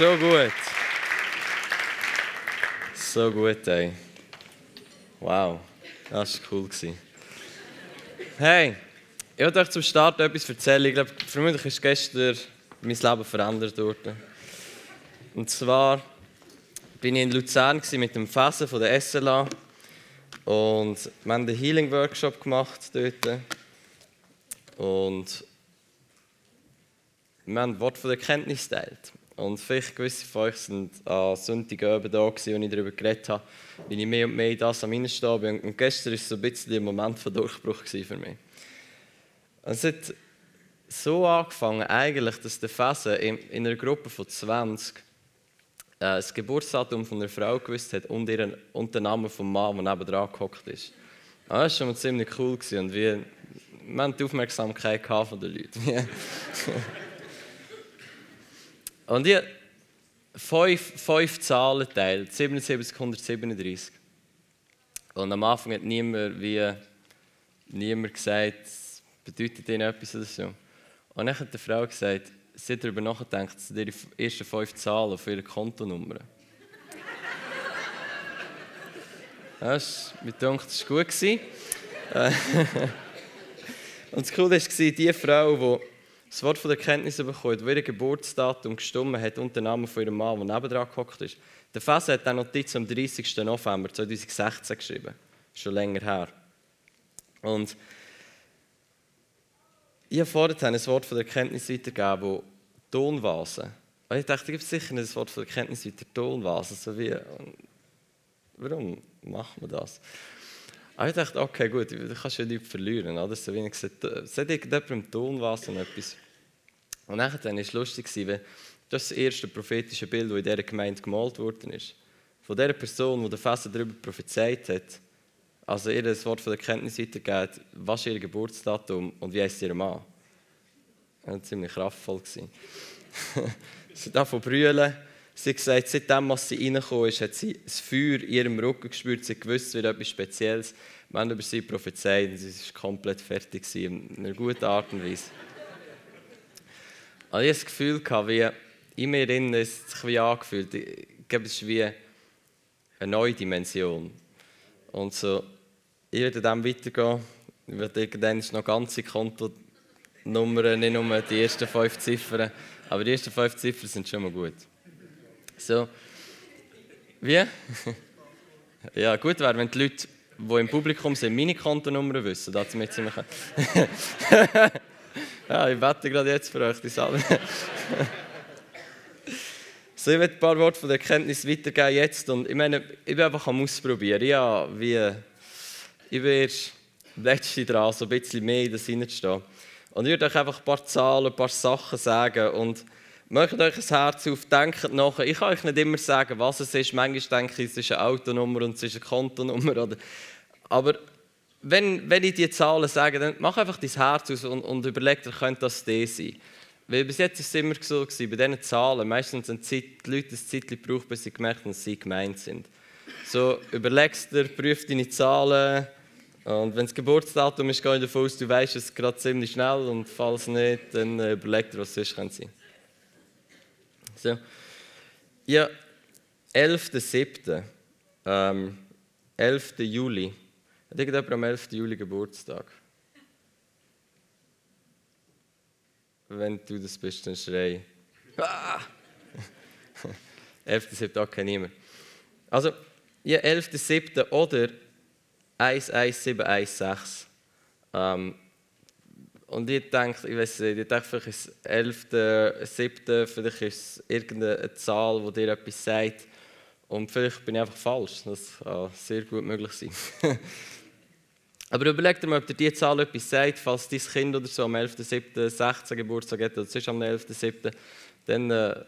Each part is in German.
So gut. So gut, ey. Wow, das war cool. Hey, ich wollte euch zum Start etwas erzählen. Ich glaube, vermutlich ist gestern mein Leben verändert worden. Und zwar bin ich in Luzern mit dem Fassen von der SLA und wir haben einen Healing Workshop gemacht dort. Und wir haben Wort von der Kenntnis teilt. Und vielleicht gewisse von euch sind an Sonntagabend da als ich darüber geredet habe, wie ich mehr und mehr das am Innenstehen bin. Und gestern war so ein bisschen ein Moment von Durchbruch für mich. Es hat so angefangen, eigentlich, dass der Fesen in, in einer Gruppe von 20 äh, das Geburtsdatum von einer Frau gewusst hat und, ihren, und den Namen vom Mann, der nebenan gehockt ist. Das war schon mal ziemlich cool. Gewesen. Und wir, wir haben die Aufmerksamkeit von den Leuten. Und ich fünf, fünf Zahlen geteilt, 77, 137. Und am Anfang hat niemand, wie, niemand gesagt, bedeutet ihnen etwas oder so. Und dann hat die Frau gesagt, sie hat darüber nachgedacht, dass die ersten fünf Zahlen auf ihre Kontonummer. das war, mir denkt, das war gut. Und das Coole war, die Frau, die das Wort von der Kenntnis bekommen, wo ihr Geburtsdatum gestimmt hat und der Name von ihrem Mann, der nebendran gehockt ist. Der Fass hat dann Notiz am 30. November 2016 geschrieben. Schon länger her. Und ich habe vorhin ein Wort von der Kenntnis weitergegeben, das Tonvase. Und ich dachte, ich gebe sicher ein Wort von der Kenntnis weiter, Tonvase. So wie, warum macht man das? Ich dachte, okay, gut, du kannst ja nichts verlieren. Oder? So wie ich gesagt sagt irgendjemand im Tonwasser etwas. Und dann war es lustig, weil das erste prophetische Bild, das in dieser Gemeinde gemalt worden ist. Von der Person, die der Fässer darüber prophezeit hat, also ihr das Wort von der Kenntnis weitergeht, was ist ihr Geburtsdatum und wie heißt ihr Mann. Das war ziemlich kraftvoll. sie davon brüllen Sie hat gesagt, seitdem als sie reingekommen ist, hat sie das Feuer in ihrem Rücken gespürt. Sie wusste, es wird etwas Spezielles. Wir haben über sie prophezeit und sie war komplett fertig in einer guten Art und Weise. Also ich hatte das Gefühl, wie in mir drin es sich angefühlt. Glaube, es ist wie eine neue Dimension. Und so, ich werde dann weitergehen. Ich werde irgendwann noch ganze Kontonummern, nicht nur die ersten fünf Ziffern. Aber die ersten fünf Ziffern sind schon mal gut. So. Wie? ja, gut wäre, wenn die Leute, die im Publikum sind, meine Kontonummer wissen. Das mit ziemlich. ja, ich wette gerade jetzt für euch die Sachen. so, ich werde ein paar Worte von der Erkenntnis weitergeben jetzt. Und ich meine, ich bin einfach am Ausprobieren. Ja, wie. Ich bin letzte dran, so ein bisschen mehr in das hineinstehen. Und ich würde euch einfach ein paar Zahlen, ein paar Sachen sagen. Und Macht euch ein Herz auf, denkt nachher. Ich kann euch nicht immer sagen, was es ist. Manchmal denke ich, es ist eine Autonummer und es ist eine Kontonummer. Aber wenn, wenn ich die Zahlen sage, dann mach einfach dein Herz aus und, und überleg dir, könnte das das sein. Weil bis jetzt war es immer so, bei diesen Zahlen, meistens haben die Leute ein Zeit gebraucht, bis sie gemerkt haben, dass sie gemeint sind. So, überlegst dir, prüf deine Zahlen. Und wenn das Geburtsdatum ist, gehe ich davon aus, du weißt es gerade ziemlich schnell. Und falls nicht, dann äh, überleg dir, was es sein könnte. So. Ja, 11.07. Ähm, 11. Juli. Hat irgendjemand am 11. Juli Geburtstag? Wenn du das bist, dann schrei. Ah! 11.07. Okay, niemand. Also, ja, 11.07. oder 11716. Ähm, und ich denke, ich weiß nicht, ich denke, vielleicht ist es 11., 7., vielleicht ist es irgendeine Zahl, die dir etwas sagt. Und vielleicht bin ich einfach falsch. Das kann sehr gut möglich sein. Aber überleg dir mal, ob dir diese Zahl etwas sagt, falls dein Kind oder so am 11.7. 16 Geburtstag hat oder sonst am 11.7. Dann äh,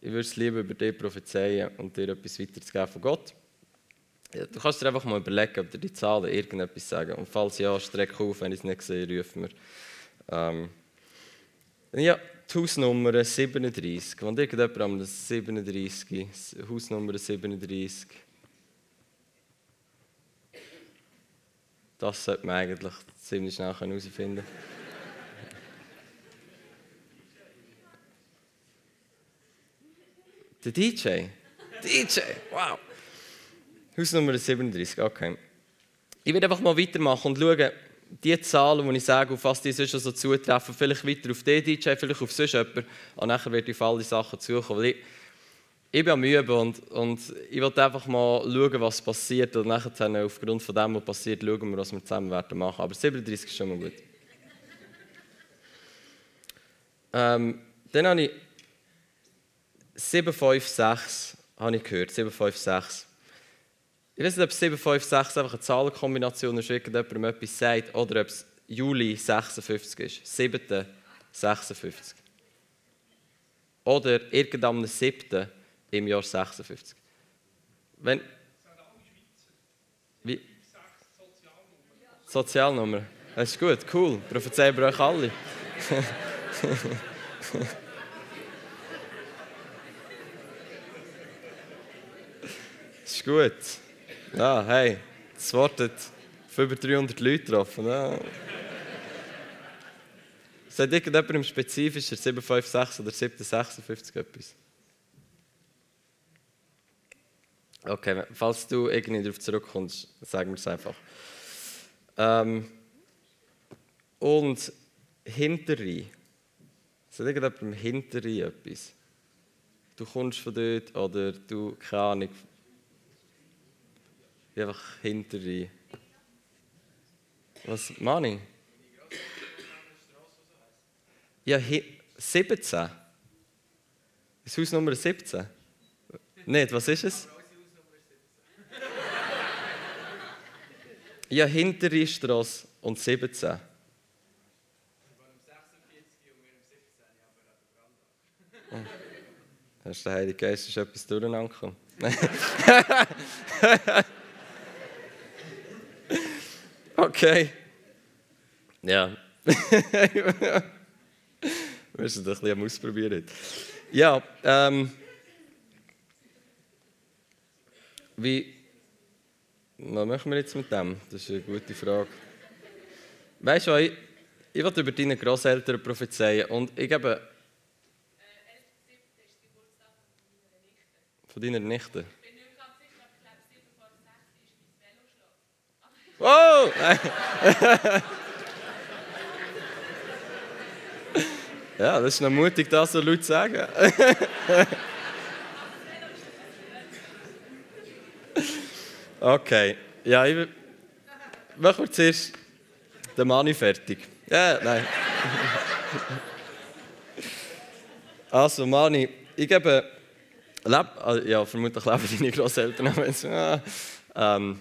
ich würde es lieber über dich prophezeien und dir etwas weiterzugeben von Gott. Du kannst dir einfach mal überlegen, ob dir die Zahlen irgendetwas sagen. Und falls ja, streck auf, wenn ich es nicht sehe, rufen wir. Ähm, ja, die Hausnummer 37. Wenn irgendjemand am 37, Hausnummer 37. Das sollte man eigentlich ziemlich schnell herausfinden können. Der DJ? DJ, wow. Hausnummer 37, okay. Ich werde einfach mal weitermachen und schauen, die Zahlen, die ich sage, auf was die sonst so zutreffen, vielleicht weiter auf den DJ, vielleicht auf sonst jemanden, und nachher werde ich auf alle Sachen zukommen. Weil ich, ich bin am Üben und, und ich will einfach mal schauen, was passiert und nachher aufgrund von dem, was passiert, schauen wir, was wir zusammen werden machen. Aber 37 ist schon mal gut. Ähm, dann habe ich 756 habe ich gehört, 756. Ich weiß nicht, ob 756 einfach eine Zahlenkombination ist, irgendjemandem etwas sagt, oder ob es Juli 56 ist. 7. 56. Oder irgendeinem 7. im Jahr 56. Wenn, wie? Sozialnummer. Das ist gut, cool. Prophezeien wir euch alle. das ist gut. Ja, hey, das Wort hat über 300 Leute getroffen. Ja. Sagt irgendjemand im Spezifischen 756 oder 756 etwas? Okay, falls du irgendwie darauf zurückkommst, sagen wir es einfach. Ähm, und hinterrein. Sagt irgendjemand im Hinterrein etwas? Du kommst von dort oder du, keine Ahnung, einfach hinterrein. Was, Mani? Ja, 17. Das Haus Nummer 17? Nicht, was ist es? Ja, hintere Straße und 17. Oh. Das ist der Heilige Geist, ist etwas durcheinander gekommen. okay. Ja. Wir müssen doch ein bisschen ausprobieren. Ja, ähm. Wie. Was machen wir jetzt mit dem? Das ist eine gute Frage. Weißt du, ich, ich will über deine Großeltern prophezeien und ich gebe. Von deiner Nichte? Wow! ja, das ist noch mutig, das so laut zu sagen. okay, ja, ich machen wir zuerst den Mani fertig. Ja, nein. also, Mani, ich gebe Leb, also, ja, vermutlich leben deine Großeltern. ja, ähm,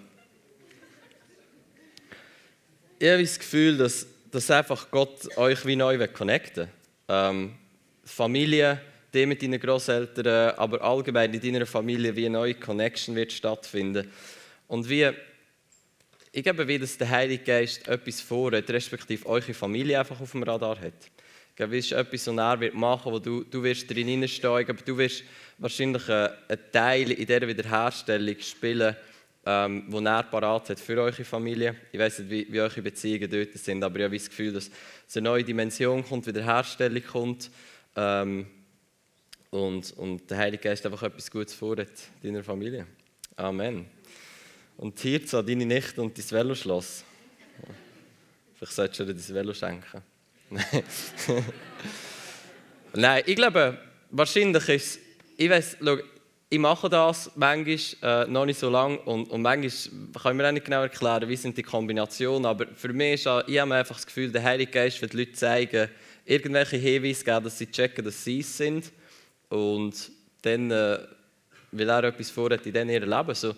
ich habe das Gefühl, dass, dass einfach Gott euch wie neu connecten will. Ähm, Familie, die mit deinen Großeltern, aber allgemein in deiner Familie, wie eine neue Connection wird stattfinden. Und wie, ich glaube, wie dass der Heilige Geist etwas vorhat, respektive eure Familie einfach auf dem Radar hat. Ich glaube, es ist etwas, was er wird machen wird, wo du, du wirst drin hineinsteigen, aber du wirst wahrscheinlich einen Teil in dieser Wiederherstellung spielen, ähm, wo er parat hat für eure Familie. Ich weiß nicht, wie, wie eure Beziehungen dort sind, aber ich habe das Gefühl, dass eine neue Dimension kommt, Wiederherstellung kommt ähm, und, und der Heilige Geist einfach etwas Gutes vorhat in deiner Familie. Amen. Und hier zu deine Nichte und dein Veloschloss. Vielleicht solltest du dir dein Velo schenken. Nein, ich glaube, wahrscheinlich ist es ich weiß, ich mache das manchmal äh, noch nicht so lange und, und manchmal kann ich mir auch nicht genau erklären, wie sind die Kombinationen, aber für mich ist ich habe einfach das Gefühl, der Heilige Geist wird Leute zeigen, irgendwelche Hinweise geben, dass sie checken, dass sie es sind und dann äh, will er etwas vorhat in ihrem Leben. So,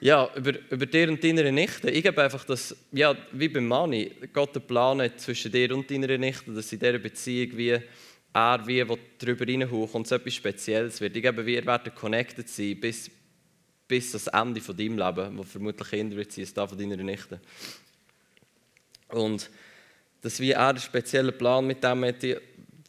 ja, über, über dir und deine Nichte. Ich habe einfach das, ja, wie beim Mani, Gott einen Plan hat zwischen dir und deiner Nichte, dass in dieser Beziehung wie er wie darüber reinhaucht und so etwas Spezielles wird. Ich glaube, wir werden connected sein bis, bis das Ende von deinem Leben, wo vermutlich Kinder wird sein, das von deiner Nichte. Und dass wie er einen speziellen Plan mit dem hat,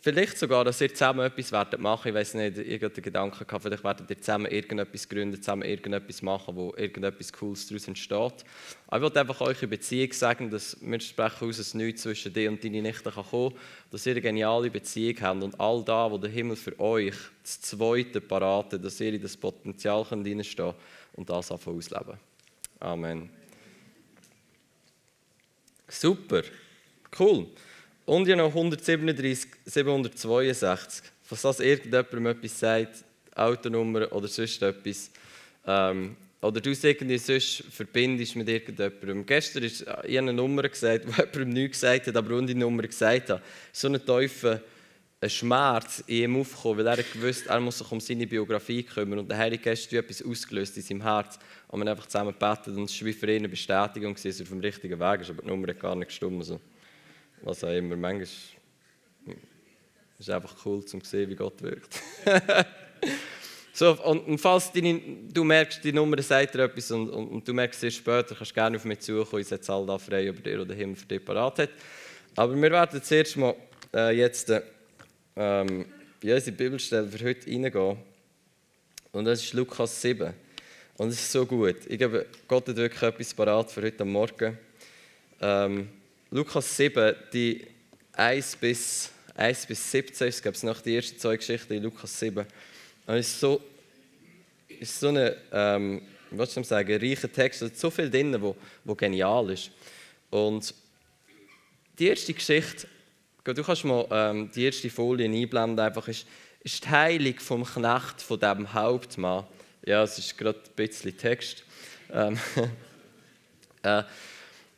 vielleicht sogar, dass ihr zusammen etwas werdet machen. Ich weiß nicht, ich hatte den Gedanken gehabt, vielleicht werdet ihr zusammen irgendetwas gründen, zusammen irgendetwas machen, wo irgendetwas Cooles daraus entsteht. Aber ich wollte einfach euch in Beziehung sagen, dass wir sprechen aus, dass nichts zwischen dir und deine Nichte kann kommen dass ihr eine geniale Beziehung habt und all da, wo der Himmel für euch das Zweite parat dass ihr in das Potenzial könnt und das einfach ausleben. Amen. Super, cool. Und ja noch 137, 762. Falls das irgendjemandem etwas sagt, Autonummer oder sonst etwas. Ähm, oder du es irgendwie sonst verbindest mit irgendjemandem. Gestern ist ich eine Nummer gesagt, die jemandem nichts gesagt hat, aber die Nummer gesagt hat. So ein Teufel, ein Schmerz in ihm aufgekommen, weil er gewusst er muss sich um seine Biografie kümmern. Und der Heilige Geist hat etwas ausgelöst in seinem Herz. Und man einfach zusammen gebetet und es war für ihn eine Bestätigung, dass er auf dem richtigen Weg ist. Aber die Nummer hat gar nicht gestimmt. Also was auch immer. Manchmal ist es einfach cool, um zu sehen, wie Gott wirkt. so, und, falls deine, du merkst, die Nummer sagt dir etwas und, und, und, du merkst es später, kannst du gerne auf mich zukommen. Ich setze all da frei, über dir oder Himmel für dich parat hat. Aber wir werden zuerst mal äh, jetzt ähm, in unsere Bibelstelle für heute reingehen. Und das ist Lukas 7. Und es ist so gut. Ich glaube, Gott hat wirklich etwas parat für heute Morgen. Ähm, Lukas 7, die 1 bis, 1 bis 17, ist glaube ich noch die ersten zwei Geschichten in Lukas 7. Und es ist so, ist so ein ähm, was soll ich sagen, reicher Text, es so viel drin, wo, wo genial ist. Und die erste Geschichte, du kannst mal ähm, die erste Folie einblenden, einfach ist, ist die Heilung vom Knecht von dem Hauptmann. Ja, es ist gerade ein bisschen Text. Ähm, äh,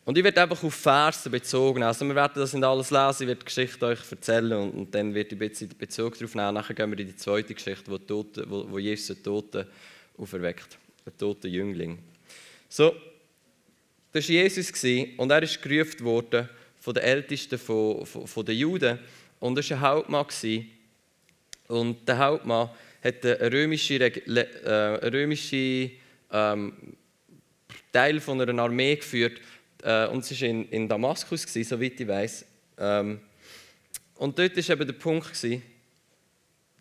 und ich werde einfach auf Versen bezogen. Also wir werden das nicht alles lesen, ich werde die Geschichte euch erzählen und, und dann werde ich ein bisschen Bezug darauf nehmen. Nachher gehen wir in die zweite Geschichte, wo, Tote, wo, wo Jesus einen Toten auferweckt, einen toten Jüngling. So, das war Jesus und er ist gerufen worden von den Ältesten von, von, von den Juden und er war ein Hauptmann. Und der Hauptmann hat einen römischen, äh, einen römischen ähm, Teil von einer Armee geführt, äh, und es war in, in Damaskus, gewesen, soweit ich weiß. Ähm, und dort war eben der Punkt, gewesen,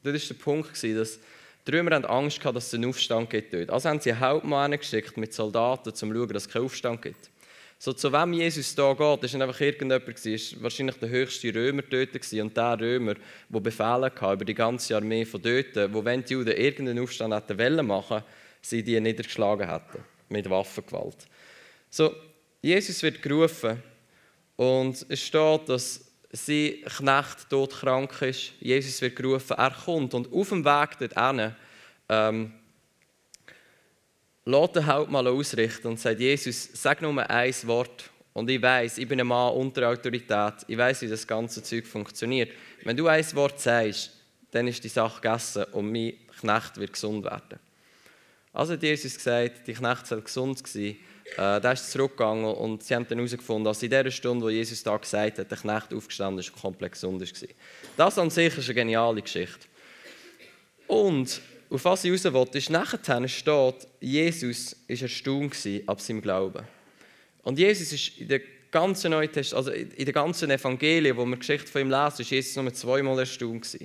dort ist der Punkt gewesen, dass die Römer hatten Angst hatten, dass es einen Aufstand gibt dort. Also haben sie einen Hauptmann geschickt mit Soldaten, um zu schauen, dass es keinen Aufstand gibt. So, zu wem Jesus da geht, ist nicht einfach irgendjemand, ist wahrscheinlich der höchste Römer dort gewesen. Und der Römer, der Befehle hatte über die ganze Armee von dort, wo wenn die Juden irgendeinen Aufstand hätten wollen machen, sie die niedergeschlagen hätten. Mit Waffengewalt. So, Jesus wird gerufen und es steht, dass sein Knecht todkrank ist. Jesus wird gerufen, er kommt und auf dem Weg dorthin ähm, lässt der Hauptmann ausrichten und sagt, Jesus, sag nur ein Wort und ich weiß, ich bin ein Mann unter Autorität, ich weiß, wie das ganze Zeug funktioniert. Wenn du ein Wort sagst, dann ist die Sache gegessen und mein Knecht wird gesund werden. Also hat Jesus gesagt, die Knecht soll gesund sein äh, der ist zurückgegangen und sie haben dann herausgefunden, dass in der Stunde, wo Jesus da gesagt hat, der Knecht aufgestanden ist und komplett gesund war. Das an sich ist eine geniale Geschichte. Und auf was ich raus wollte, ist, nachher steht, Jesus war erstaunt ab seinem Glauben. Und Jesus ist in der ganzen also in der ganzen Evangelien, wo wir die Geschichte von ihm lesen, ist Jesus nur zweimal erstaunt.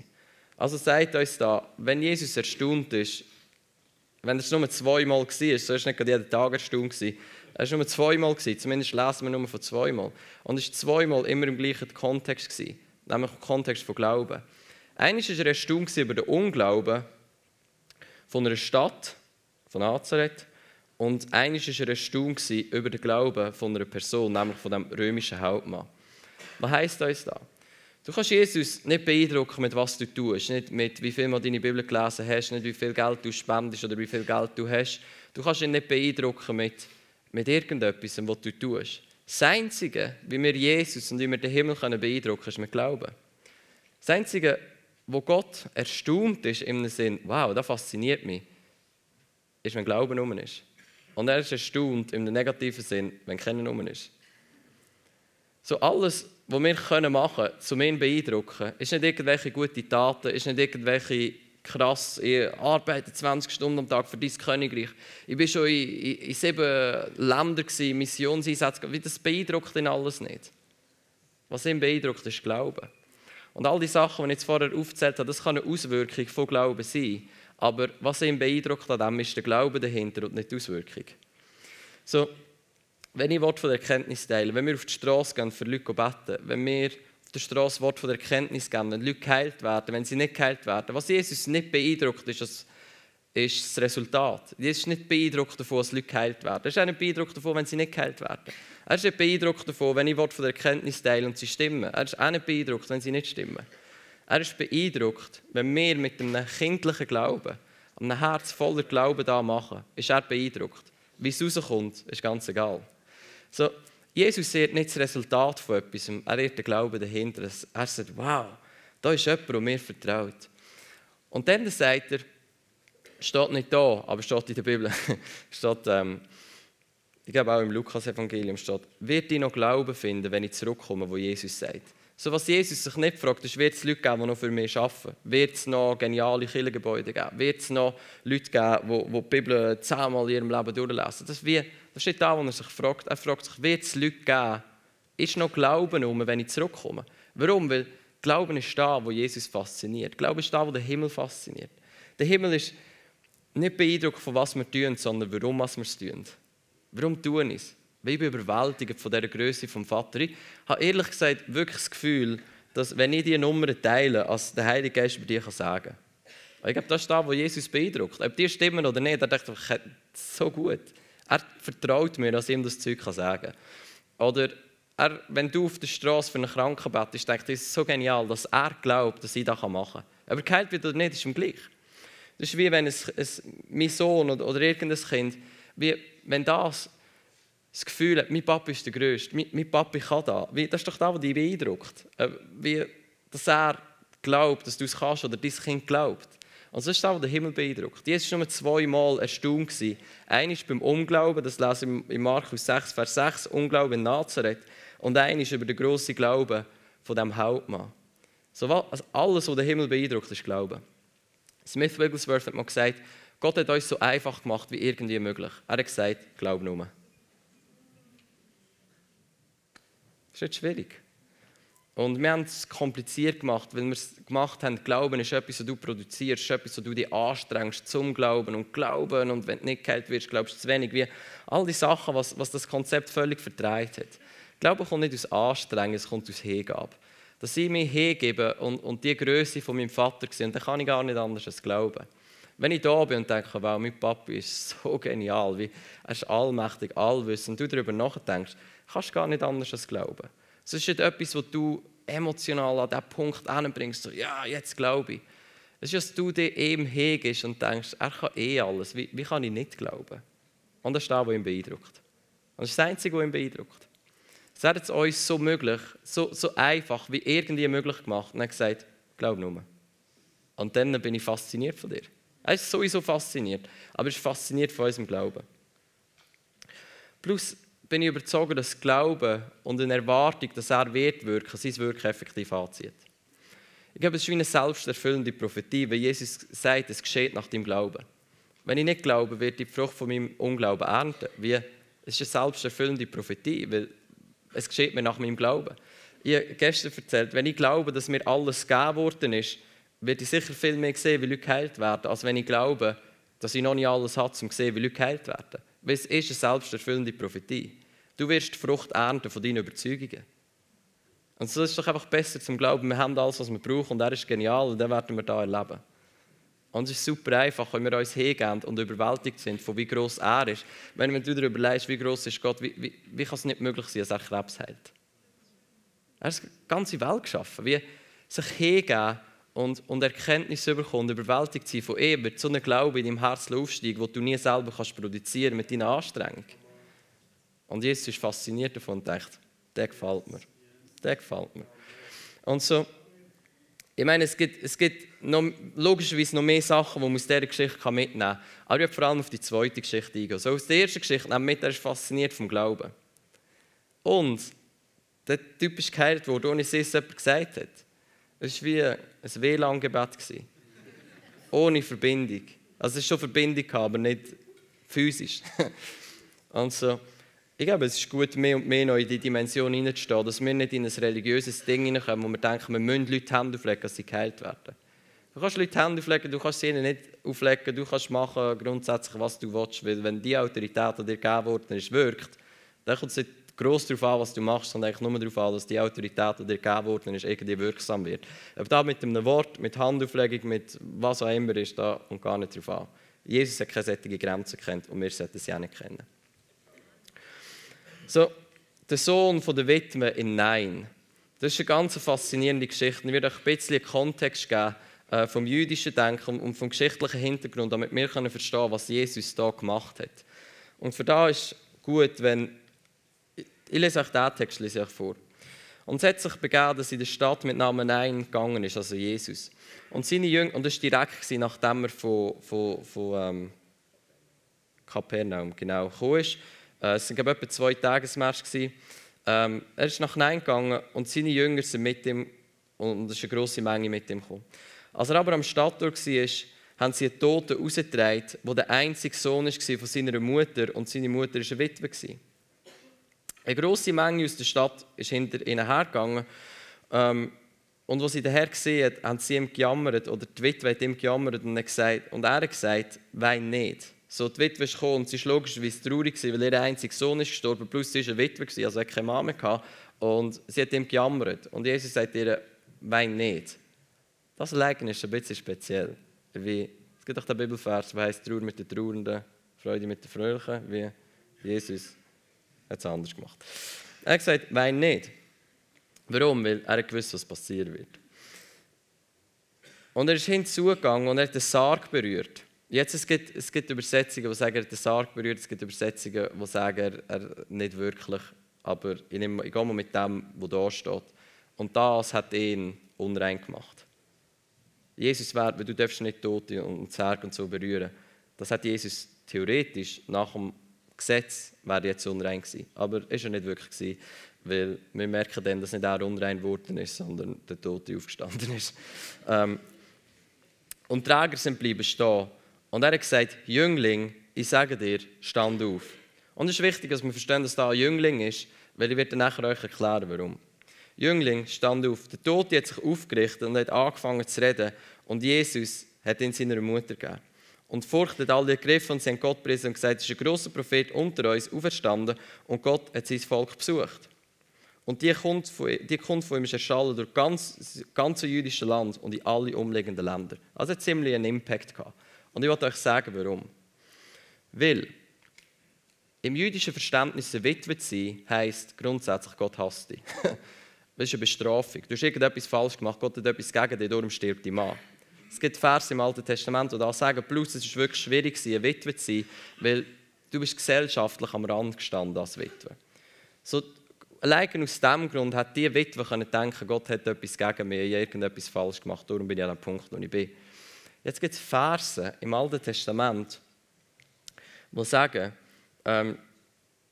Also sagt uns da, wenn Jesus erstaunt ist, wenn es nur zweimal war, so ist es nicht jeden Tag erstaunt gewesen, es war nur zweimal, zumindest lesen wir nur von zweimal. Und es war zweimal immer im gleichen Kontext, nämlich im Kontext von Glauben. Eines war er erstaunt über den Unglauben von einer Stadt, von Nazareth, und eines war er erstaunt über den Glauben von einer Person, nämlich von dem römischen Hauptmann. Was heisst das da? Du kannst Jesus nicht beeindrucken, mit was du tust, nicht mit wie viel du deine Bibel gelesen hast, nicht wie viel Geld du spendest oder wie viel Geld du hast. Du kannst ihn nicht beeindrucken mit mit irgendetwas, was du tust. Das Einzige, wie wir Jesus und wie wir den Himmel beeindrucken können, ist mit Glauben. Das Einzige, wo Gott erstaunt ist, im Sinn, wow, das fasziniert mich, ist, wenn Glauben um ist. Und er ist erstaunt im negativen Sinn, wenn keiner um ist. So alles, was wir machen können, um ihn beeindrucken, ist nicht irgendwelche gute Taten, ist nicht irgendwelche krass, ich arbeite 20 Stunden am Tag für dein Königreich. Ich war schon in, in, in sieben Ländern, Missionseinsätze. Das beeindruckt ihn alles nicht. Was ihn beeindruckt, ist Glauben. Und all die Sachen, die ich jetzt vorher aufgezählt habe, das kann eine Auswirkung von Glauben sein. Aber was ihn beeindruckt an dem, ist der Glaube dahinter und nicht die Auswirkung. So, wenn ich Wort von der Erkenntnis teile, wenn wir auf die Straße gehen, für Leute beten, wenn wir der Straße Wort von der Erkenntnis geben, wenn Leute geheilt werden, wenn sie nicht geheilt werden, was Jesus nicht beeindruckt, ist das, ist das Resultat. Jesus ist nicht beeindruckt davon, dass Leute geheilt werden. Er ist auch nicht beeindruckt davon, wenn sie nicht geheilt werden. Er ist nicht beeindruckt davon, wenn ich Wort von der Erkenntnis teile und sie stimmen. Er ist auch nicht beeindruckt, wenn sie nicht stimmen. Er ist beeindruckt, wenn wir mit einem kindlichen Glauben, einem Herz voller Glauben da machen, ist er beeindruckt. Wie es rauskommt, ist ganz egal. So, Jesus sieht nicht das Resultat von etwas, er sieht den Glauben dahinter. Er sagt, wow, da ist jemand, der mir vertraut. Und dann sagt er, steht nicht da, aber steht in der Bibel, steht, ähm, ich glaube auch im Lukas-Evangelium steht, wird ich noch Glauben finden, wenn ich zurückkomme, wo Jesus sagt. So was Jesus sich nicht fragt, ist, wird es Leute geben, die noch für mich arbeiten? Wird es noch geniale Kirchengebäude geben? Wird es noch Leute geben, die, die Bibel zehnmal in ihrem Leben durchlesen? Das ist, das ist nicht da, wo er sich fragt. Er fragt sich, wird es Leute geben? Ist noch Glauben um, wenn ich zurückkomme? Warum? Weil Glauben ist da, wo Jesus fasziniert. Glauben ist da, wo der Himmel fasziniert. Der Himmel ist nicht beeindruckt von was wir tun, sondern warum wir es tun. Warum tun wir es? Ich bin überwältigt von dieser Größe vom Vater. Ich habe ehrlich gesagt wirklich das Gefühl, dass wenn ich diese Nummern teile, als der Heilige Geist über sagen kann. Ich glaube, das ist das, was Jesus beeindruckt. Ob die stimmen oder nicht, er denkt, so gut. Er vertraut mir, dass ich ihm das Zeug sagen kann. Oder er, wenn du auf der Straße für einen Kranken bettest, denkt er, es ist so genial, dass er glaubt, dass ich das machen kann. Aber geheilt wird oder nicht, ist ihm gleich. Das ist wie wenn es, es, mein Sohn oder, oder irgendein Kind, wie, wenn das das Gefühl hat, mein Papa ist der Größte, mein, mein Papa kann das. Wie, das ist doch das, was dich beeindruckt. Äh, wie, dass er glaubt, dass du es kannst oder dein Kind glaubt. Und das ist was der Himmel beeindruckt. Jesus war nur zweimal erstaunt. Einer beim Unglauben, das lesen wir in Markus 6, Vers 6, Unglauben in Nazareth. Und ist über den grossen Glauben von dem Hauptmann. So, also alles, was der Himmel beeindruckt, ist Glauben. Smith Wigglesworth hat mal gesagt, Gott hat uns so einfach gemacht wie irgendwie möglich. Er hat gesagt, glaub nur. Das ist nicht schwierig. Und wir haben es kompliziert gemacht, weil wir es gemacht haben, Glauben ist etwas, was du produzierst, etwas, was du dich anstrengst zum Glauben und Glauben und wenn du nicht geheilt wirst, glaubst du zu wenig. Wie all die Sachen, was, was das Konzept völlig verdreht hat. Glauben kommt nicht aus Anstrengen, es kommt aus Hingabe. Dass ich mich hingebe und, und die Größe von meinem Vater sehe, dann kann ich gar nicht anders als glauben. Wenn ich da bin und denke, wow, mein Papa ist so genial, wie, er ist allmächtig, allwissend, und du darüber nachdenkst, kannst du gar nicht anders als glauben. Es ist nicht etwas, was du emotional an diesen Punkt anbringst, so, ja, jetzt glaube ich. Es ist, dass du dir eben hegest und denkst, er kann eh alles, wie, wie kann ich nicht glauben? Und das ist das, was ihn beeindruckt. Und das ist das Einzige, was ihn beeindruckt. Es hat es uns so möglich, so, so einfach wie irgendwie möglich gemacht. Und er hat gesagt, glaub nur. Und dann bin ich fasziniert von dir. Er ist sowieso fasziniert, aber er ist fasziniert von unserem Glauben. Plus bin ich überzeugt, dass Glauben und eine Erwartung, dass er wird wirken, sein Wirken effektiv anzieht. Ich glaube, es ist wie eine selbsterfüllende Prophetie, wenn Jesus sagt, es geschieht nach dem Glauben. Wenn ich nicht glaube, wird die Frucht von meinem Unglauben ernten. Wie, es ist eine selbsterfüllende Prophetie, weil es geschieht mir nach meinem Glauben. Ich habe gestern erzählt, wenn ich glaube, dass mir alles gegeben worden ist, werde ich sicher viel mehr sehen, wie Leute geheilt werden, als wenn ich glaube, dass ich noch nicht alles habe, um zu sehen, wie Leute geheilt werden. Weil es ist eine selbsterfüllende Prophetie. Du wirst die Frucht ernten von deinen Überzeugungen. Und so ist es doch einfach besser zum Glauben, wir haben alles, was wir brauchen und er ist genial und dann werden wir da erleben. Und es ist super einfach, wenn wir uns hingeben und überwältigt sind, von wie groß er ist. Wenn, wenn du dir überlegst, wie groß ist Gott, wie, wie, wie kann es nicht möglich sein, dass er Krebs heilt? Er hat die ganze Welt geschaffen. Wie sich hingeben und, und Erkenntnis bekommen, überwältigt sein von ihm, wird so ein Glaube in deinem Herzen aufsteigen, den du nie selber kannst produzieren mit deiner Anstrengung. Und Jesus ist fasziniert davon und denkt, der gefällt mir. Der gefällt mir. Und so, ich meine, es gibt, es gibt noch, logischerweise noch mehr Sachen, die man aus dieser Geschichte mitnehmen kann. Aber ich habe vor allem auf die zweite Geschichte eingehen. So aus der ersten Geschichte nehmen mit, er ist fasziniert vom Glauben. Und der Typ ist geheilt worden, ohne dass es jemand gesagt hat. Es war wie ein WLAN-Gebet. Ohne Verbindung. Also es schon Verbindung, aber nicht physisch. Und so, ich glaube, es ist gut, mehr und mehr noch in die Dimension hineinzustehen, dass wir nicht in ein religiöses Ding hineinkommen, wo wir denken, wir müssen Leute Hände auflegen, dass sie geheilt werden. Du kannst Leute Hände auflegen, du kannst sie ihnen nicht auflegen, du kannst machen grundsätzlich, was du willst, weil wenn die Autorität, die dir gegeben worden ist, wirkt, dann kommt es nicht gross darauf an, was du machst, sondern eigentlich nur darauf an, dass die Autorität, die dir gegeben ist, irgendwie wirksam wird. Aber da mit einem Wort, mit Handauflegung, mit was auch immer ist, da und gar nicht darauf an. Jesus hat keine solche Grenzen kennt und wir sollten sie auch nicht kennen. So, der Sohn von der Witwe im Nein. Das ist eine ganz faszinierende Geschichte. Ich werde euch ein bisschen Kontext geben äh, vom jüdischen Denken und vom geschichtlichen Hintergrund, damit wir können verstehen was Jesus da gemacht hat. Und für da ist gut, wenn. Ich lese euch diesen Text lese euch vor. Und es hat sich begeben, dass in der Stadt mit Namen Nein gegangen ist, also Jesus. Und seine Jünger, und das war direkt, nachdem er von, von, von ähm, Kapernaum genau gekommen ist. Äh, es waren etwa zwei Tagesmärsche. Ähm, er ist nach Nein gegangen und seine Jünger sind mit ihm, und es ist eine grosse Menge mit ihm gekommen. Als er aber am Stadttor war, haben sie einen Toten rausgetragen, der der einzige Sohn war von seiner Mutter und seine Mutter war eine Witwe. Eine grosse Menge aus der Stadt ist hinter ihnen hergegangen. Ähm, und als sie den Herr gesehen hat, haben sie ihm gejammert, oder die Witwe hat ihm gejammert und, gesagt, und er hat gesagt, wein nicht. So, die Witwe ist gekommen und sie war logischerweise traurig, weil ihr einziger Sohn ist gestorben, plus sie war eine Witwe, also hat keine Mama gehabt. Und sie hat ihm gejammert. Und Jesus sagt ihr, wein nicht. Das Leiden ist ein bisschen speziell. Wie, es gibt auch den Bibelvers, der heißt Trauer mit den Trauernden, Freude mit den Fröhlichen, wie Jesus hat es anders gemacht. Er hat gesagt, wein nicht. Warum? Weil er gewusst, was passieren wird. Und er ist hinzugegangen und er hat den Sarg berührt. Jetzt, es gibt, es gibt Übersetzungen, die sagen, er hat den Sarg berührt. Es gibt Übersetzungen, die sagen, er, er nicht wirklich. Aber ich, nehme, ich gehe mal mit dem, was da steht. Und das hat ihn unrein gemacht. Jesus wäre, du darfst nicht Tote und Sarg und so berühren. Das hat Jesus theoretisch nach dem Gesetz wäre jetzt unrein gewesen. Aber ist er nicht wirklich gewesen, weil wir merken dann, dass nicht er unrein geworden ist, sondern der Tote aufgestanden ist. Ähm, und die Träger sind bleiben stehen. Und er hat gesagt, Jüngling, ich sage dir, stand auf. Und es ist wichtig, dass wir verstehen, dass da ein Jüngling ist, weil ich werde nachher euch erklären, warum. Jüngling stand auf. Der Tote hat sich aufgerichtet und hat angefangen zu reden. Und Jesus hat ihn seiner Mutter gegeben. Und Furcht hat alle ergriffen und sie haben Gott preisen und gesagt, es ist ein großer Prophet unter uns auferstanden und Gott hat sein Volk besucht. Und die Kunde von, die Kunde von ihm ist erschallen durch ganz, das ganze jüdische Land und in alle umliegenden Länder. Also hat ziemlich einen Impact gehabt. Und ich wollte euch sagen, warum. Weil im jüdischen Verständnis eine Witwe zu sein, heisst grundsätzlich, Gott hasst dich. das ist eine Bestrafung. Du hast irgendetwas falsch gemacht, Gott hat etwas gegen dich, darum stirbt dein Mann. Es gibt Verse im Alten Testament, die das sagen, plus es ist wirklich schwierig, eine Witwe zu sein, weil du bist gesellschaftlich am Rand gestanden als Witwe. So, allein aus diesem Grund hat die Witwe können denken, Gott hat etwas gegen mich, irgendetwas falsch gemacht, darum bin ich an dem Punkt, wo ich bin. Jetzt gibt es Verse im Alten Testament, die sagen, ähm,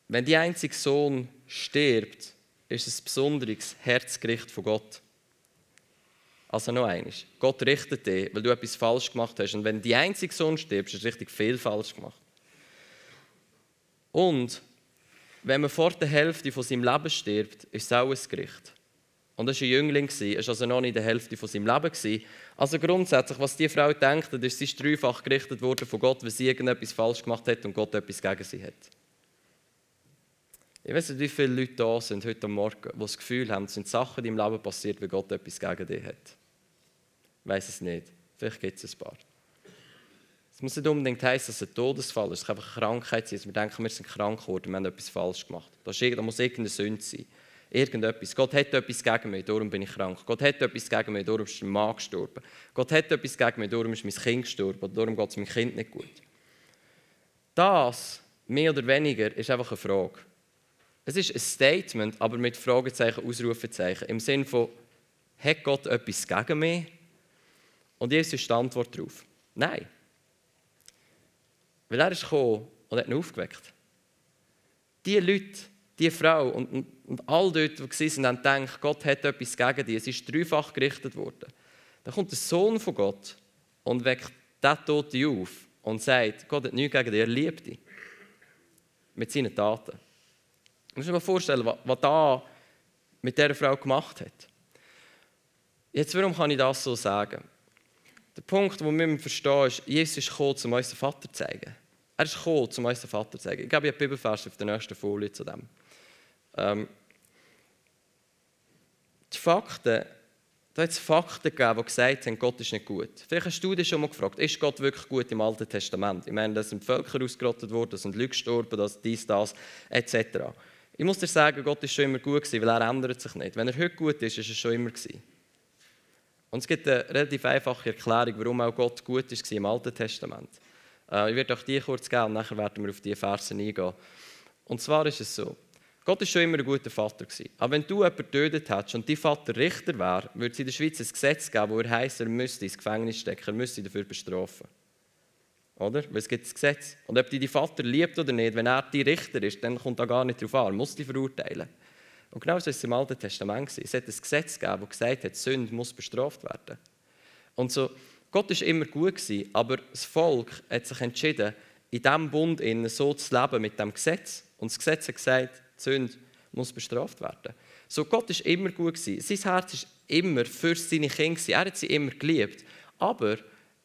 wenn die einzige Sohn stirbt, ist es ein besonderes Herzgericht von Gott. Also noch eines. Gott richtet dich, weil du etwas falsch gemacht hast. Und wenn die einzige Sohn stirbst, du richtig viel falsch gemacht. Und wenn man vor der Hälfte von seinem Leben stirbt, ist es auch ein Gericht. Und das war ein Jüngling, er war also noch nicht in der Hälfte von seinem Leben. Also grundsätzlich, was die Frau denkt, ist, sie ist dreifach gerichtet worden von Gott, weil sie irgendetwas falsch gemacht hat und Gott etwas gegen sie hat. Ich weiß nicht, wie viele Leute da sind heute Morgen, die das Gefühl haben, es sind Sachen in deinem Leben passiert, weil Gott etwas gegen dich hat. Ich weiß es nicht. Vielleicht gibt es ein paar. Es muss nicht unbedingt heißen, dass es ein Todesfall ist. Es kann einfach eine Krankheit sein. Wir denken, wir sind krank geworden, wir haben etwas falsch gemacht. Da muss irgendeine Sünde sein. Irgendetwas. Gott hat etwas gegen mich, darum bin ich krank. Gott hat etwas gegen mich, darum ist mein Mann gestorben. Gott hat etwas gegen mich, darum ist mein Kind gestorben. Oder darum geht es meinem Kind nicht gut. Das, mehr oder weniger, ist einfach eine Frage. Es ist ein Statement, aber mit Fragezeichen, Ausrufezeichen. Im Sinne von, hat Gott etwas gegen mich? Und Jesus ist die Antwort darauf. Nein. Weil er ist gekommen und hat ihn aufgeweckt. Die Leute, die Frau und, und, und all dort, die waren, haben gedacht, Gott hat etwas gegen dich. Es ist dreifach gerichtet worden. Dann kommt der Sohn von Gott und weckt den Toten auf und sagt, Gott hat nichts gegen dich, er liebt dich. Mit seinen Taten. Du musst dir mal vorstellen, was, was da mit dieser Frau gemacht hat. Jetzt, warum kann ich das so sagen? Der Punkt, den wir verstehen, ist, Jesus ist gekommen, um uns den Vater zu zeigen. Er ist gekommen, um uns den Vater zu zeigen. Ich gebe eine Bibelvers auf der nächsten Folie zu dem. Ähm, die Fakten, da hat es Fakten gegeben, die gesagt haben, Gott ist nicht gut. Vielleicht hast du dich schon mal gefragt, ist Gott wirklich gut im Alten Testament? Ich meine, da sind Völker ausgerottet worden, da sind Leute gestorben, das, dies, das, etc. Ich muss dir sagen, Gott ist schon immer gut gewesen, weil er ändert sich nicht. Wenn er heute gut ist, ist er schon immer gewesen. Und es gibt eine relativ einfache Erklärung, warum auch Gott gut war im Alten Testament. Äh, ich werde euch die kurz geben und nachher werden wir auf diese Verse eingehen. Und zwar ist es so, Gott war schon immer ein guter Vater. Gewesen. Aber wenn du jemanden getötet hättest und dein Vater Richter wäre, würde es in der Schweiz ein Gesetz geben, wo er heisst, er müsste ins Gefängnis stecken, er müsste dafür bestrafen. Oder? Weil es gibt ein Gesetz. Und ob dein Vater liebt oder nicht, wenn er dein Richter ist, dann kommt da gar nicht drauf an. Er muss dich verurteilen. Und genau so ist es im Alten Testament. Es hat ein Gesetz gegeben, das gesagt hat, Sünde muss bestraft werden. Und so, Gott war immer gut, gewesen, aber das Volk hat sich entschieden, in diesem Bund so zu leben mit dem Gesetz. Und das Gesetz hat gesagt, Sünde muss bestraft werden. So, Gott ist immer gut gewesen. Sein Herz ist immer für seine Kinder. Er hat sie immer geliebt. Aber die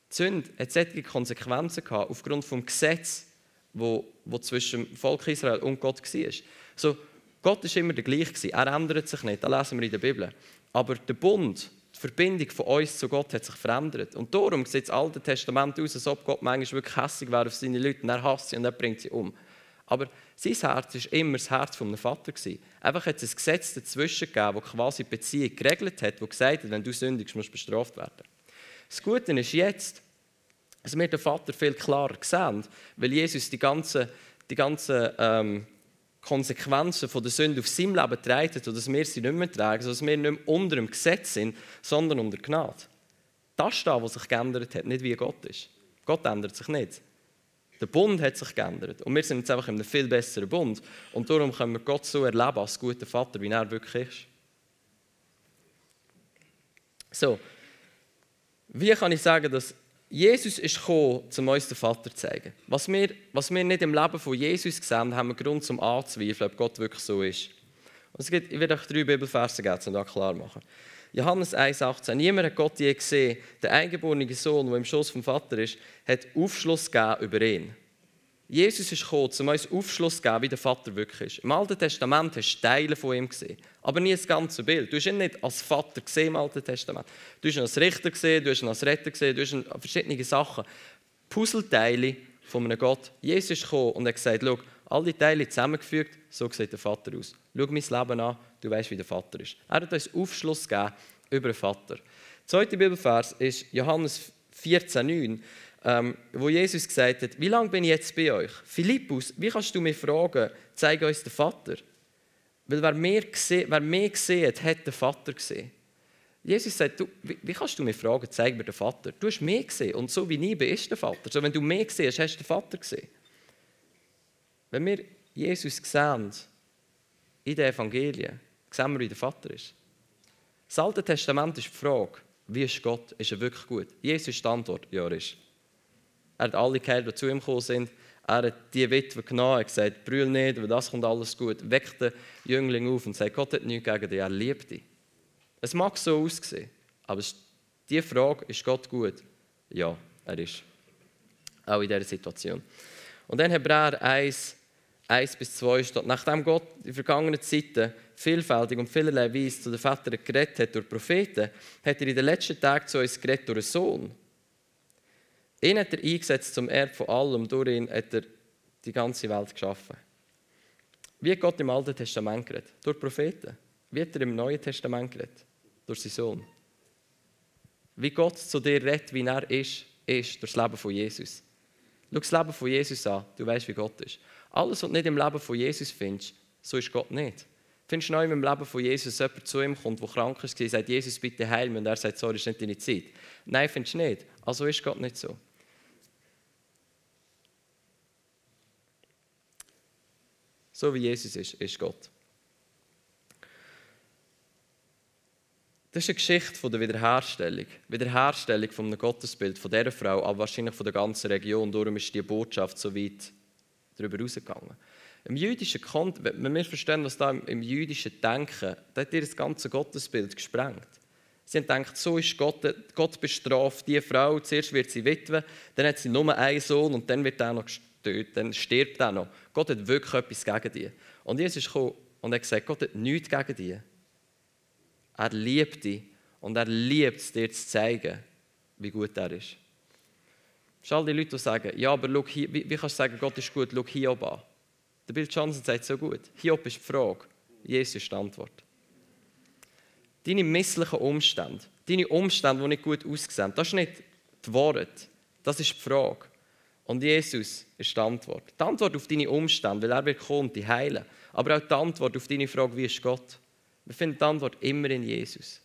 Sünde hat solche Konsequenzen gehabt aufgrund des Gesetzes, wo zwischen dem Volk Israel und Gott war. So, Gott ist immer der gleiche Er ändert sich nicht. Das lesen wir in der Bibel. Aber der Bund, die Verbindung von uns zu Gott hat sich verändert. Und darum sieht das Alte Testament aus, als ob Gott manchmal wirklich hässlich wäre auf seine Leute und er hasst sie und er bringt sie um. Aber sein Herz war immer das Herz von Vater. Einfach hat es ein Gesetz dazwischen gegeben, das quasi die Beziehung geregelt hat, das gesagt hat, wenn du sündigst, musst du bestraft werden. Das Gute ist jetzt, dass wir den Vater viel klarer sehen, weil Jesus die ganzen, die ganzen ähm, Konsequenzen von der Sünde auf seinem Leben trägt und dass wir sie nicht mehr tragen, sodass wir nicht mehr unter dem Gesetz sind, sondern unter Gnade. Das ist das, was sich geändert hat, nicht wie Gott ist. Gott ändert sich nicht. Der Bund hat sich geändert. Und wir sind jetzt einfach in einem viel besseren Bund. Und darum können wir Gott so erleben als guter Vater, wie er wirklich ist. So, wie kann ich sagen, dass Jesus ist gekommen, um uns den Vater zu zeigen? Was wir, was wir nicht im Leben von Jesus sehen, haben wir Grund zum Anzweifeln, ob Gott wirklich so ist. Und es gibt, ich werde euch drei Bibelverse geben, um das klar machen. Johannes 1,18. Niemand hat Gott je gesehen. Der eingeborene Sohn, der im Schoß vom Vater ist, hat Aufschluss gegeben über ihn. Jesus ist gekommen, um uns Aufschluss zu geben, wie der Vater wirklich ist. Im Alten Testament hast du Teile von ihm gesehen, aber nie das ganze Bild. Du hast ihn nicht als Vater gesehen im Alten Testament. Du hast ihn als Richter gesehen, du hast ihn als Retter gesehen, du hast ihn verschiedene Sachen. Puzzleteile von einem Gott. Jesus ist gekommen und hat gesagt, schau, alle Teile zusammengefügt, so sieht der Vater aus. Schau mein Leben an, du weißt, wie der Vater ist. Er hat uns Aufschluss gegeben über den Vater. Der zweite Bibelvers ist Johannes 14,9 ähm, wo Jesus gesagt hat, wie lange bin ich jetzt bei euch? Philippus, wie kannst du mir fragen, zeige uns den Vater? Weil wer mehr gesehen, wer mehr gesehen hat, hat den Vater gesehen. Jesus sagt, du, wie, wie, kannst du mir fragen, zeig mir den Vater? Du hast mehr gesehen und so wie ich bin, ist der Vater. So, wenn du mehr gesehen hast, hast du den Vater gesehen. Wenn wir Jesus sehen, in den Evangelien, sehen wir, wie der Vater ist. Das Alte Testament ist die Frage, wie ist Gott? Ist er wirklich gut? Jesus ist die Antwort, ja, er ist. Er hat alle geheilt, die zu ihm gekommen sind. Er hat die Witwe genommen, und gesagt, brüll nicht, weil das kommt alles gut. Weckt den Jüngling auf und sagt, Gott hat nichts gegen dich, er liebt dich. Es mag so aussehen, aber die Frage, ist Gott gut? Ja, er ist. Auch in dieser Situation. Und dann Hebräer 1, 1 bis 2 steht, nachdem Gott in vergangenen Zeiten vielfältig und vielerlei Weise zu den Vätern geredet hat durch Propheten, hat er in den letzten Tagen zu uns geredet durch einen Sohn Ihn hat er eingesetzt zum Erb von allem. Durch ihn hat er die ganze Welt geschaffen. Wie hat Gott im Alten Testament geredet? Durch Propheten. Wie hat er im Neuen Testament geredet? Durch seinen Sohn. Wie Gott zu dir redet, wie er ist, ist durch das Leben von Jesus. Schau das Leben von Jesus an, du weißt, wie Gott ist. Alles, was du nicht im Leben von Jesus findest, so ist Gott nicht. Findest du neu im Leben von Jesus, jemand zu ihm kommt, der krank ist, sagt, Jesus, bitte heil mich, und er sagt, sorry, ist nicht deine Zeit. Nein, findest du nicht. Also ist Gott nicht so. So wie Jesus ist, ist Gott. Das ist eine Geschichte von der Wiederherstellung. Wiederherstellung von einem Gottesbild von dieser Frau, aber wahrscheinlich von der ganzen Region. Darum ist die Botschaft so weit darüber rausgegangen. Im jüdischen Kontext, wenn wir verstehen, was da im, jüdischen Denken, da hat ihr das ganze Gottesbild gesprengt. Sie haben gedacht, so ist Gott, Gott bestraft die Frau. Zuerst wird sie Witwe, dann hat sie nur einen Sohn und dann wird er noch gestört, dann stirbt er noch. Gott hat wirklich etwas gegen die. Und Jesus gekommen und hat gesagt, Gott hat nichts gegen die. Er liebt dich und er liebt es, dir zu zeigen, wie gut er ist. Schau die Leute, die sagen, ja, aber schau hier, wie, wie kannst du sagen, Gott ist gut, schau Hiob an. Der Bill Johnson sagt so gut, Hiob ist die Frage, Jesus ist die Antwort. Deine misslichen Umstände, deine Umstände, die nicht gut aussehen, das ist nicht die Wahrheit, das ist die Frage. Und Jesus ist die Antwort. Die Antwort auf deine Umstände, weil er wird kommen die heilen. Aber auch die Antwort auf deine Frage, wie ist Gott? Wir finden die Antwort immer in Jesus.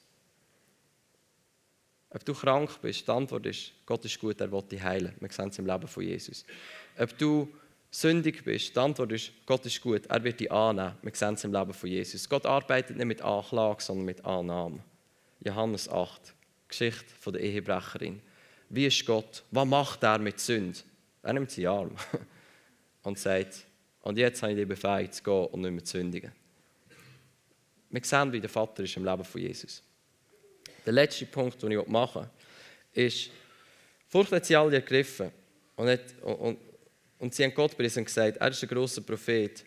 Ob du krank bist, die Antwort ist, Gott ist gut, er will dich heilen. Wir sehen es im Leben von Jesus. Ob du sündig bist, die Antwort ist, Gott ist gut, er wird dich annehmen. Wir sehen es im Leben von Jesus. Gott arbeitet nicht mit Anklage, sondern mit Annahme. Johannes 8, Geschichte von der Ehebrecherin. Wie ist Gott? Was macht er mit Sünde? Er nimmt seinen Arm und sagt, und jetzt habe ich dich befähigt zu gehen und nicht mehr zu sündigen. Wir sehen, wie der Vater ist im Leben von Jesus. Der letzte Punkt, den ich machen will, ist, Furcht hat sie alle ergriffen. Und, hat, und, und sie haben Gott preisen und gesagt, er ist ein grosser Prophet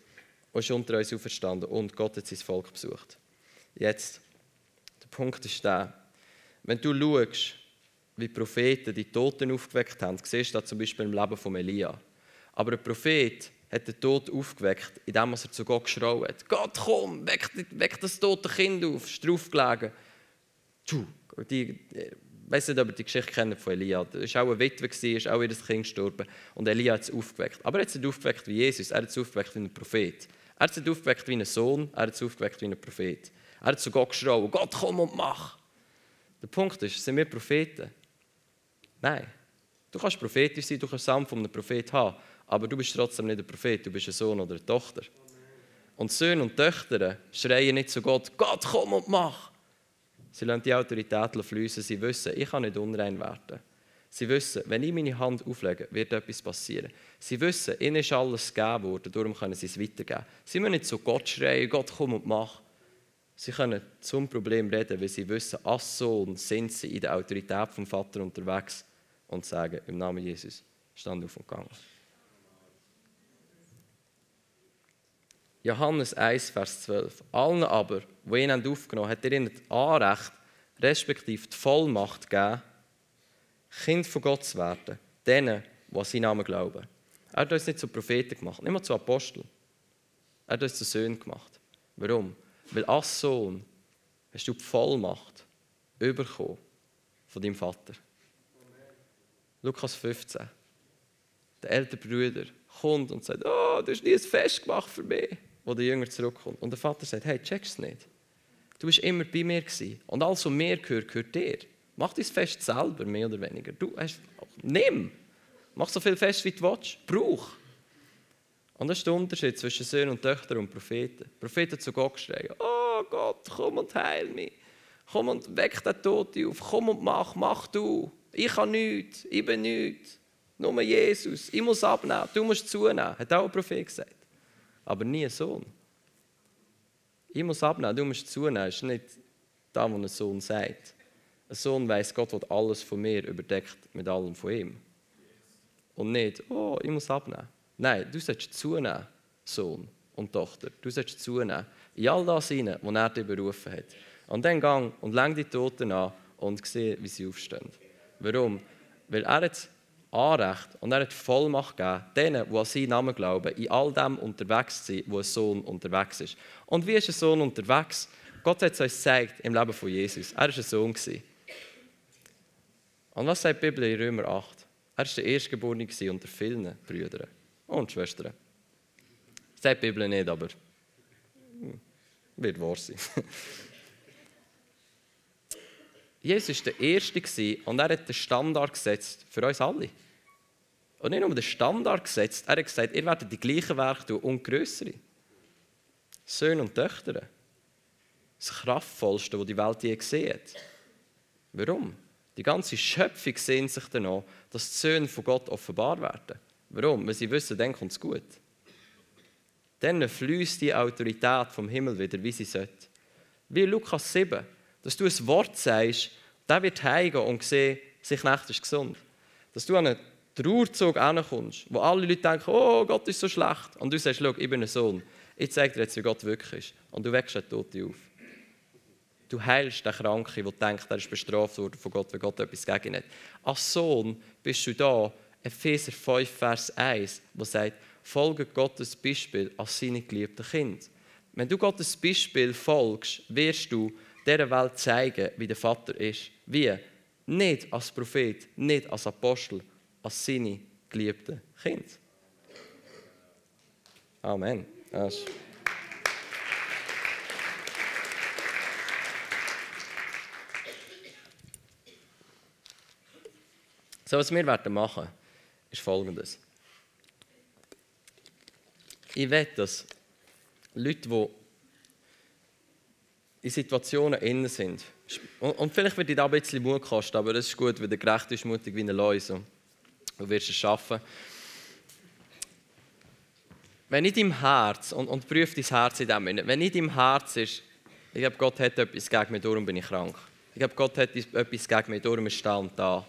und ist unter uns auferstanden und Gott hat sein Volk besucht. Jetzt, der Punkt ist der, wenn du schaust, wie Propheten die Toten aufgeweckt haben, siehst du das zum Beispiel im Leben von Elia. Aber ein Prophet hat den Tod aufgeweckt, indem er zu Gott geschrauen hat. Gott, komm, weck, weck das tote Kind auf, ist draufgelegen. Die, ich weiß nicht, ob ihr die Geschichte kennt von Elia. Er war auch eine Witwe, ist auch ihr Kind gestorben. Und Elia hat es aufgeweckt. Aber er hat es nicht aufgeweckt wie Jesus, er hat es aufgeweckt wie ein Prophet. Er hat es nicht aufgeweckt wie ein Sohn, er hat es aufgeweckt wie ein Prophet. Er hat zu Gott geschrauen, Gott, komm und mach. Der Punkt ist, sind wir Propheten? Nein. Du kannst prophetisch sein, du kannst Samen von einem Prophet haben, aber du bist trotzdem nicht ein Prophet, du bist ein Sohn oder eine Tochter. Und Söhne und Töchter schreien nicht zu Gott, Gott, komm und mach. Sie lassen die Autorität fließen. Sie wissen, ich kann nicht unrein werden. Sie wissen, wenn ich meine Hand auflege, wird etwas passieren. Sie wissen, ihnen ist alles gegeben worden, darum können sie es weitergeben. Sie müssen nicht zu Gott schreien, Gott komm und mach. Sie können zum Problem reden, weil sie wissen, als Sohn sind sie in der Autorität vom Vater unterwegs und sagen, im Namen Jesus, stand auf und gegangen. Johannes 1, Vers 12. Allen aber, die ihn aufgenommen haben, hat er ihnen das Anrecht, respektive die Vollmacht gegeben, Kind von Gott zu werden. Denen, die an seinen Namen glauben. Er hat uns nicht zu Propheten gemacht, nicht mal zu Aposteln. Er hat uns zu Söhnen gemacht. Warum? Weil als Sohn hast du die Vollmacht bekommen von deinem Vater. Lukas 15. Der ältere Bruder kommt und sagt, oh, du hast nie ein Fest gemacht für mich wo der Jünger zurückkommt. Und der Vater sagt, hey, checkst nicht. Du bist immer bei mir gewesen. Und alles, was mir gehört, gehört dir. Mach dein Fest selber, mehr oder weniger. Du hast, nimm. Mach so viel Fest, wie du willst. Brauch. Und das ist der Unterschied zwischen Söhnen und Töchtern und Propheten. Propheten zu Gott schreien, oh Gott, komm und heil mich. Komm und weck den Toten auf. Komm und mach, mach du. Ich kann nichts, ich bin nichts. Nur Jesus. Ich muss abnehmen, du musst zunehmen. Hat auch ein Prophet gesagt aber nie ein Sohn. Ich muss abnehmen, du musst zunehmen. Das ist nicht das, was ein Sohn sagt. Ein Sohn weiß, Gott wird alles von mir überdeckt mit allem von ihm. Und nicht, oh, ich muss abnehmen. Nein, du sollst zunehmen, Sohn und Tochter. Du sollst zunehmen. In all das hinein, wo er dich berufen hat. Und dann gang und läng die Toten an und sehe, wie sie aufstehen. Warum? Weil er hat Anrecht und er hat Vollmacht gegeben, denen, die an seinen Namen glauben, in all dem unterwegs zu sein, wo ein Sohn unterwegs ist. Und wie ist ein Sohn unterwegs? Gott hat es uns gezeigt im Leben von Jesus. Er war ein Sohn. Und was sagt die Bibel in Römer 8? Er war der Erstgeborene unter vielen Brüdern und Schwestern. Sagt die Bibel nicht, aber wird wahr sein. Jesus war der Erste und er hat den Standard gesetzt für uns alle. Und nicht nur den Standard gesetzt, er hat gesagt, ihr werdet die gleichen Werke tun und größere. Söhne und Töchter. Das Kraftvollste, das die Welt je gesehen hat. Warum? Die ganze Schöpfung sehnt sich danach, dass die Söhne von Gott offenbar werden. Warum? Weil sie wissen, dann kommt es gut. dann fließt die Autorität vom Himmel wieder, wie sie sollte. Wie Lukas 7, dass du ein Wort sagst, der wird heimgehen und sehen, sein Knecht ist gesund. Dass du an einen Trauerzug ankommst, wo alle Leute denken, oh, Gott ist so schlecht. Und du sagst, schau, ich bin ein Sohn. Ich zeige dir jetzt, wie Gott wirklich ist. Und du wächst den Toten auf. Du heilst den Kranken, der denkt, er ist bestraft worden von Gott, weil Gott etwas gegen ihn hat. Als Sohn bist du da, Epheser 5, Vers 1, wo sagt, folge Gottes Beispiel als seine geliebten Kind. Wenn du Gottes Beispiel folgst, wirst du dieser Welt zeigen, wie der Vater ist. Wie? Nicht als Prophet, nicht als Apostel, als seine geliebten Kind. Amen. Das So, was wir werden machen, ist folgendes. Ich will, dass Leute, die in Situationen innen sind, und, vielleicht wird dir da ein bisschen Mut kosten, aber das ist gut, weil der gerecht ist, mutig wie ein Läuse. Du wirst es schaffen. Wenn nicht im Herz, und, und prüf dein Herz in dem Moment, wenn nicht im Herz ist, ich glaube, Gott hat etwas gegen mich, darum bin ich krank. Ich glaube, Gott hat etwas gegen mich, darum ist da und da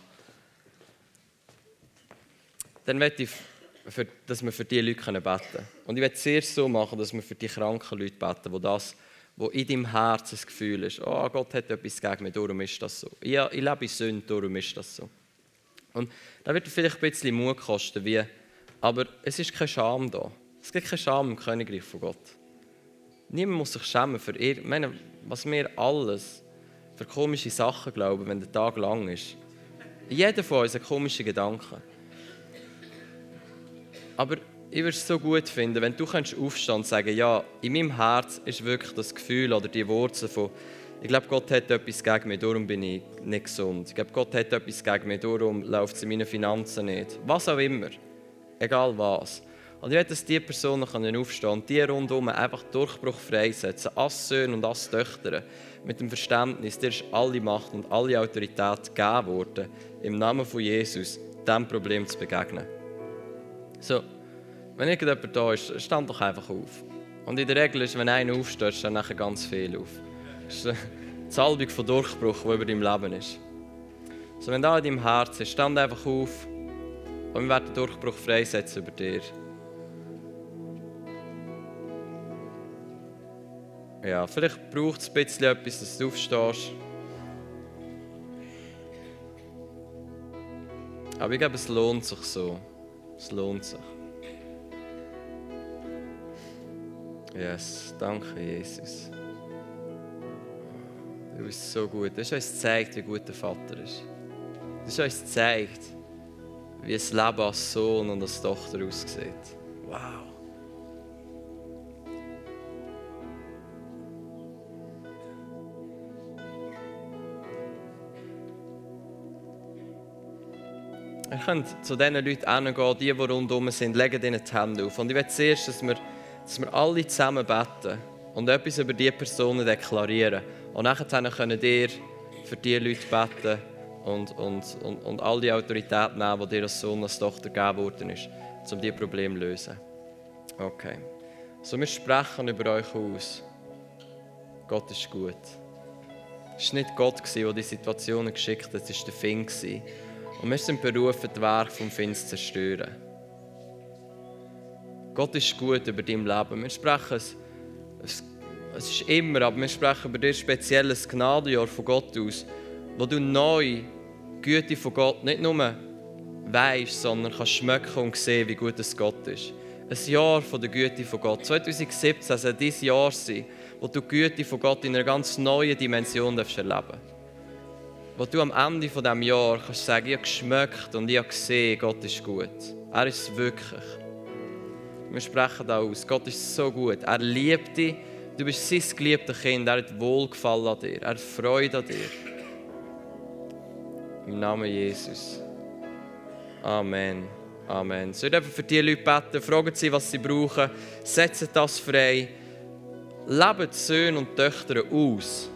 dann möchte ich, für, dass wir für diese Leute beten können. Und ich möchte es sehr so machen, dass wir für die kranken Leute beten, wo das wo in deinem Herzen das Gefühl ist, oh, Gott hat etwas gegen mich, darum ist das so. Ich, ich lebe in Sünde, darum ist das so. Und da wird vielleicht ein bisschen Mut kosten, wie, aber es ist keine Scham da. Es gibt keine Scham im Königreich von Gott. Niemand muss sich schämen für ihr. Ich meine, was wir alles für komische Sachen glauben, wenn der Tag lang ist. Jeder von uns hat komische Gedanken. Aber ich würde es so gut finden, wenn du aufstehen und sagen ja, in meinem Herz ist wirklich das Gefühl oder die Wurzel von ich glaube, Gott hat etwas gegen mich, darum bin ich nicht gesund. Ich glaube, Gott hat etwas gegen mich, darum läuft es in meinen Finanzen nicht. Was auch immer. Egal was. Und ich möchte, dass diese Personen aufstehen und die rundherum einfach Durchbruch freisetzen, als Söhne und als Töchter, mit dem Verständnis, dir ist alle Macht und alle Autorität gegeben worden, im Namen von Jesus, diesem Problem zu begegnen. So, wenn irgendjemand da ist, stand doch einfach auf. Und in der Regel ist, wenn einer aufsteht, stehen nachher ganz viel auf. Das ist eine Salbung von Durchbruch, die über deinem Leben ist. So, wenn da in deinem Herz ist, stand einfach auf und wir werden den Durchbruch freisetzen über dir. Ja, vielleicht braucht es ein bisschen etwas, dass du aufstehst. Aber ich glaube, es lohnt sich so. Es lohnt sich. Yes, danke Jesus. Du bist so gut. Du hast uns gezeigt, wie gut der Vater ist. Du hast uns gezeigt, wie ein Leben als Sohn und als Tochter aussieht. Wow. Ihr könnt zu diesen Leuten hingehen, die, die rundherum sind, legen ihnen die Hände auf. Und ich will zuerst, dass wir, dass wir alle zusammen beten und etwas über diese Personen deklarieren. Und nachher können ihr für diese Leute beten und, und, und, und all die Autorität nehmen, die dir als Sohn, als Tochter gegeben worden ist, um diese Probleme zu lösen. Okay. So, wir sprechen über euch aus. Gott ist gut. Es war nicht Gott, der die Situationen geschickt hat, es war der Fing. Und wir sind berufen, das Werk vom Finst zu zerstören. Gott ist gut über dein Leben. Wir sprechen es, es, es ist immer, aber wir sprechen über dir speziell ein Gnadenjahr von Gott aus, wo du neu Güte von Gott nicht nur weißt, sondern kannst schmecken und sehen, wie gut es Gott ist. Ein Jahr von der Güte von Gott. 2017 soll dein Jahr sein, wo du die Güte von Gott in einer ganz neuen Dimension erleben darfst wo du am Ende von diesem Jahr kannst sagen, ich habe geschmeckt und ich habe gesehen, Gott ist gut. Er ist es wirklich. Wir sprechen da aus. Gott ist so gut. Er liebt dich. Du bist sein geliebtes Kind. Er hat Wohlgefallen an dir. Er Freude an dir. Im Namen Jesus. Amen. Amen. Ich darf für die Leute beten, fragen sie, was sie brauchen, setzen das frei, leben die Söhne und Töchter aus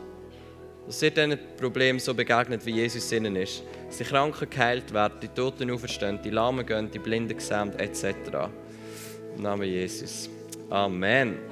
dass ihr diesen Problem so begegnet, wie Jesus ihnen ist. Dass die Kranken geheilt werden, die Toten auferstehen, die Lahmen gehen, die Blinden gesamt etc. Im Namen Jesus. Amen.